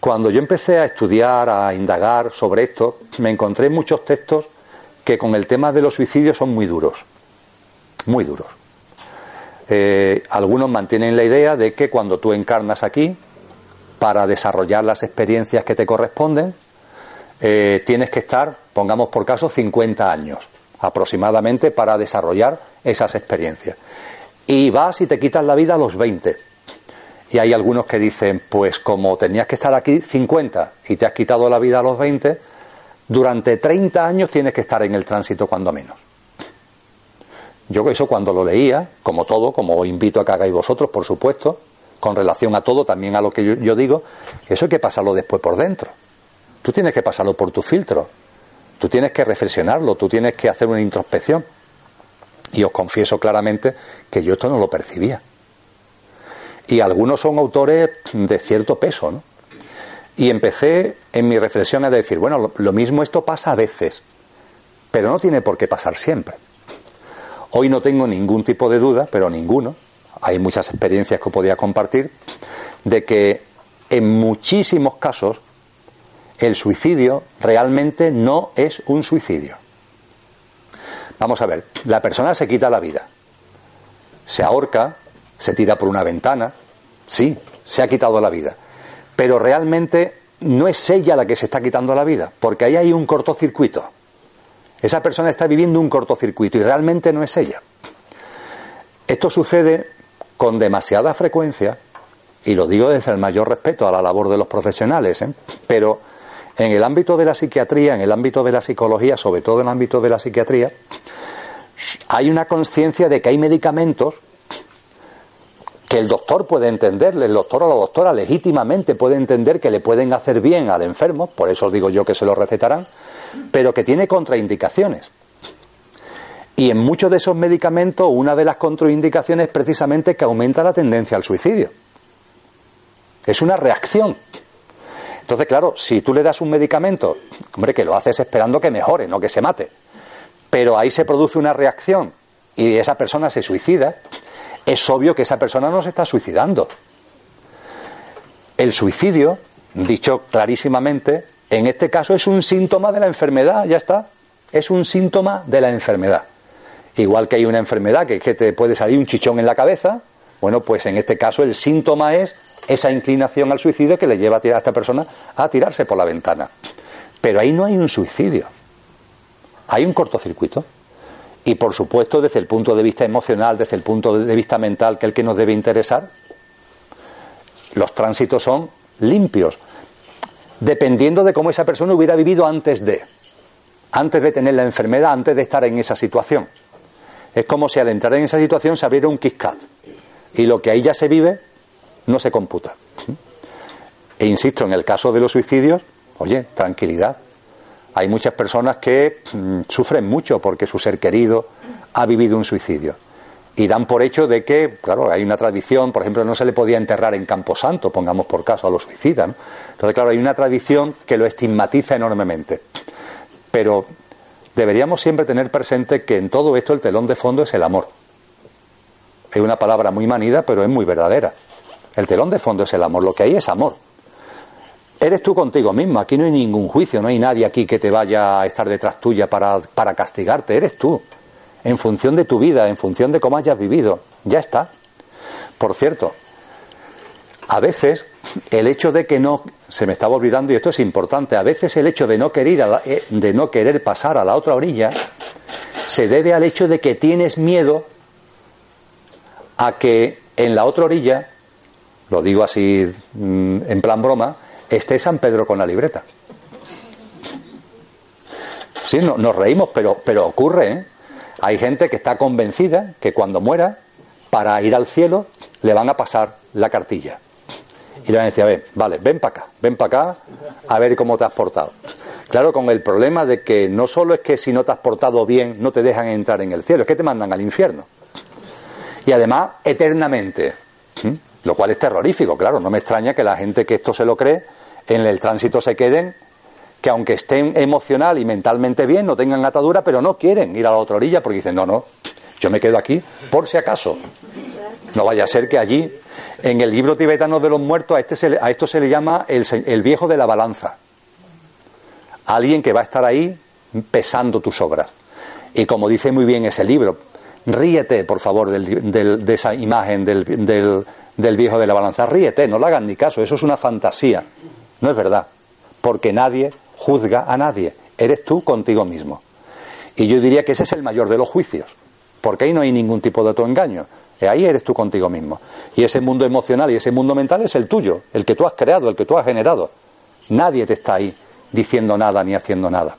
Cuando yo empecé a estudiar, a indagar sobre esto, me encontré muchos textos que con el tema de los suicidios son muy duros, muy duros. Eh, algunos mantienen la idea de que cuando tú encarnas aquí, para desarrollar las experiencias que te corresponden, eh, tienes que estar, pongamos por caso, 50 años aproximadamente para desarrollar esas experiencias. Y vas y te quitas la vida a los 20 y hay algunos que dicen, pues como tenías que estar aquí 50 y te has quitado la vida a los 20, durante 30 años tienes que estar en el tránsito cuando menos. Yo eso cuando lo leía, como todo, como invito a que hagáis vosotros, por supuesto, con relación a todo, también a lo que yo, digo, eso hay que pasarlo después por dentro. Tú tienes que pasarlo por tu filtro. Tú tienes que reflexionarlo, tú tienes que hacer una introspección. Y os confieso claramente que yo esto no lo percibía y algunos son autores de cierto peso. ¿no? Y empecé en mi reflexión a decir, bueno, lo, mismo esto pasa a veces, pero no tiene por qué pasar siempre. Hoy no tengo ningún tipo de duda, pero ninguno, hay muchas experiencias que podía compartir, de que en muchísimos casos el suicidio realmente no es un suicidio. Vamos a ver, la persona se quita la vida, se ahorca, se tira por una ventana, sí, se ha quitado la vida, pero realmente no es ella la que se está quitando la vida, porque ahí hay un cortocircuito. Esa persona está viviendo un cortocircuito y realmente no es ella. Esto sucede con demasiada frecuencia, y lo digo desde el mayor respeto a la labor de los profesionales, ¿eh? pero en el ámbito de la psiquiatría, en el ámbito de la psicología, sobre todo en el ámbito de la psiquiatría, hay una conciencia de que hay medicamentos que el doctor puede entenderle, el doctor o la doctora legítimamente puede entender que le pueden hacer bien al enfermo, por eso digo yo que se lo recetarán, pero que tiene contraindicaciones. Y en muchos de esos medicamentos una de las contraindicaciones es precisamente que aumenta la tendencia al suicidio. Es una reacción. Entonces, claro, si tú le das un medicamento, hombre, que lo haces esperando que mejore, no que se mate, pero ahí se produce una reacción y esa persona se suicida, es obvio que esa persona no se está suicidando. El suicidio, dicho clarísimamente, en este caso es un síntoma de la enfermedad, ya está. Es un síntoma de la enfermedad. Igual que hay una enfermedad que, te puede salir un chichón en la cabeza, bueno, pues en este caso el síntoma es esa inclinación al suicidio que le lleva a, tirar a esta persona a tirarse por la ventana. Pero ahí no hay un suicidio, hay un cortocircuito. Y por supuesto, desde el punto de vista emocional, desde el punto de vista mental, que es el que nos debe interesar, los tránsitos son limpios, dependiendo de cómo esa persona hubiera vivido antes de, antes de tener la enfermedad, antes de estar en esa situación. Es como si al entrar en esa situación se abriera un KitKat y lo que ahí ya se vive no se computa. E insisto, en el caso de los suicidios, oye, tranquilidad, hay muchas personas que mm, sufren mucho porque su ser querido ha vivido un suicidio. Y dan por hecho de que, claro, hay una tradición, por ejemplo, no se le podía enterrar en Camposanto, pongamos por caso a los suicidas. Entonces, claro, hay una tradición que lo estigmatiza enormemente. Pero deberíamos siempre tener presente que en todo esto el telón de fondo es el amor. Es una palabra muy manida, pero es muy verdadera. El telón de fondo es el amor, lo que hay es amor. Eres tú contigo mismo, aquí no hay ningún juicio, no hay nadie aquí que te vaya a estar detrás tuya para, para castigarte, eres tú, en función de tu vida, en función de cómo hayas vivido, ya está. Por cierto, a veces el hecho de que no, se me estaba olvidando y esto es importante, a veces el hecho de no querer, eh, de no querer pasar a la otra orilla se debe al hecho de que tienes miedo a que en la otra orilla, lo digo así mm, en plan broma, esté San Pedro con la libreta. Sí, no, nos reímos, pero, pero ocurre. ¿eh? Hay gente que está convencida que cuando muera, para ir al cielo, le van a pasar la cartilla. Y le van a decir, a ver, vale, ven para acá, ven para acá, a ver cómo te has portado. Claro, con el problema de que no solo es que si no te has portado bien no te dejan entrar en el cielo, es que te mandan al infierno. Y además, eternamente. Lo cual es terrorífico, claro. No me extraña que la gente que esto se lo cree en el tránsito se queden, que aunque estén emocional y mentalmente bien, no tengan atadura, pero no quieren ir a la otra orilla porque dicen, no, no, Yo me quedo aquí por si acaso. No vaya a ser que allí, en el libro tibetano de los muertos, a, este a esto se le llama el, el viejo de la balanza. Alguien que va a estar ahí pesando tus obras. Y como dice muy bien ese libro, ríete, por favor, de esa imagen del, del, viejo de la balanza. Ríete, no le hagan ni caso, eso es una fantasía. No es verdad. Porque nadie juzga a nadie. Eres tú contigo mismo. Y yo diría que ese es el mayor de los juicios. Porque ahí no hay ningún tipo de autoengaño. Ahí eres tú contigo mismo. Y ese mundo emocional y ese mundo mental es el tuyo, el que tú has creado, el que tú has generado. Nadie te está ahí diciendo nada ni haciendo nada.